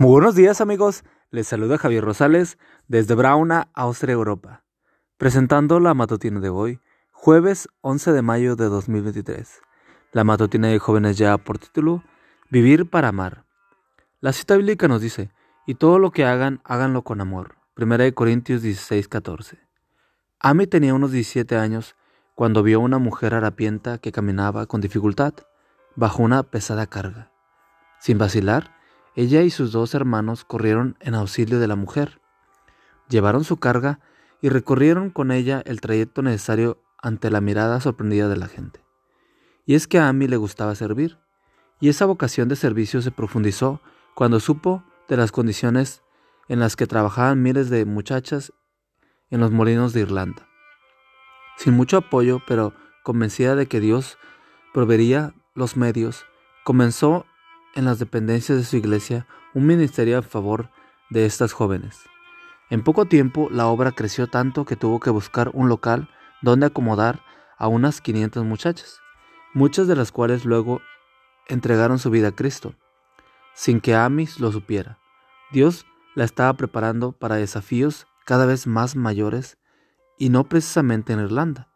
Muy buenos días amigos, les saluda Javier Rosales desde Brauna, Austria, Europa, presentando la matutina de hoy, jueves 11 de mayo de 2023. La matutina de jóvenes ya por título, Vivir para amar. La cita bíblica nos dice, y todo lo que hagan, háganlo con amor. 1 Corintios 16, 14. Ami tenía unos 17 años cuando vio una mujer harapienta que caminaba con dificultad bajo una pesada carga. Sin vacilar, ella y sus dos hermanos corrieron en auxilio de la mujer. Llevaron su carga y recorrieron con ella el trayecto necesario ante la mirada sorprendida de la gente. Y es que a Amy le gustaba servir, y esa vocación de servicio se profundizó cuando supo de las condiciones en las que trabajaban miles de muchachas en los molinos de Irlanda. Sin mucho apoyo, pero convencida de que Dios proveería los medios, comenzó en las dependencias de su iglesia un ministerio a favor de estas jóvenes. En poco tiempo la obra creció tanto que tuvo que buscar un local donde acomodar a unas 500 muchachas, muchas de las cuales luego entregaron su vida a Cristo, sin que Amis lo supiera. Dios la estaba preparando para desafíos cada vez más mayores y no precisamente en Irlanda.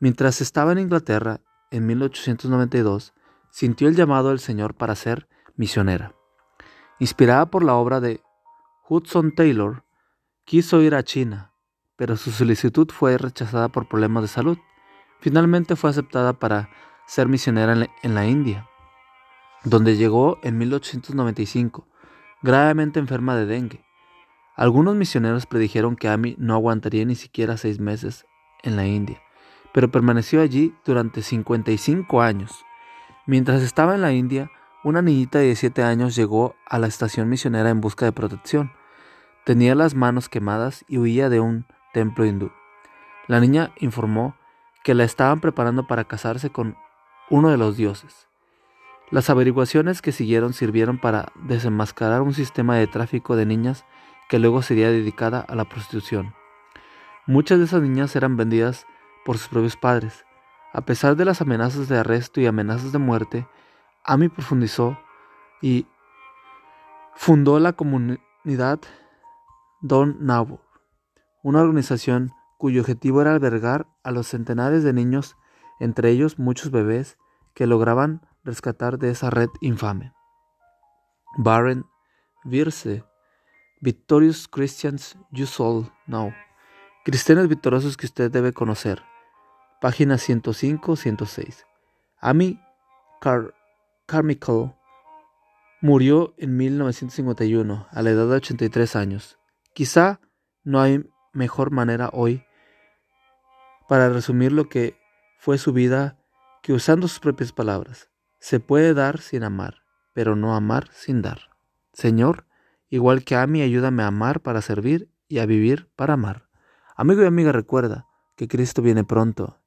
Mientras estaba en Inglaterra, en 1892, sintió el llamado del Señor para ser misionera. Inspirada por la obra de Hudson Taylor, quiso ir a China, pero su solicitud fue rechazada por problemas de salud. Finalmente fue aceptada para ser misionera en la India, donde llegó en 1895, gravemente enferma de dengue. Algunos misioneros predijeron que Amy no aguantaría ni siquiera seis meses en la India, pero permaneció allí durante 55 años. Mientras estaba en la India, una niñita de 7 años llegó a la estación misionera en busca de protección. Tenía las manos quemadas y huía de un templo hindú. La niña informó que la estaban preparando para casarse con uno de los dioses. Las averiguaciones que siguieron sirvieron para desenmascarar un sistema de tráfico de niñas que luego sería dedicada a la prostitución. Muchas de esas niñas eran vendidas por sus propios padres. A pesar de las amenazas de arresto y amenazas de muerte, Amy profundizó y fundó la comunidad Don Nabo, una organización cuyo objetivo era albergar a los centenares de niños, entre ellos muchos bebés, que lograban rescatar de esa red infame. Barren Virse, Victorious Christians You All Know, Cristianos victoriosos que usted debe conocer, página 105-106. Amy Car Carmichael murió en 1951 a la edad de 83 años. Quizá no hay mejor manera hoy para resumir lo que fue su vida que usando sus propias palabras. Se puede dar sin amar, pero no amar sin dar. Señor, igual que a ayúdame a amar para servir y a vivir para amar. Amigo y amiga, recuerda que Cristo viene pronto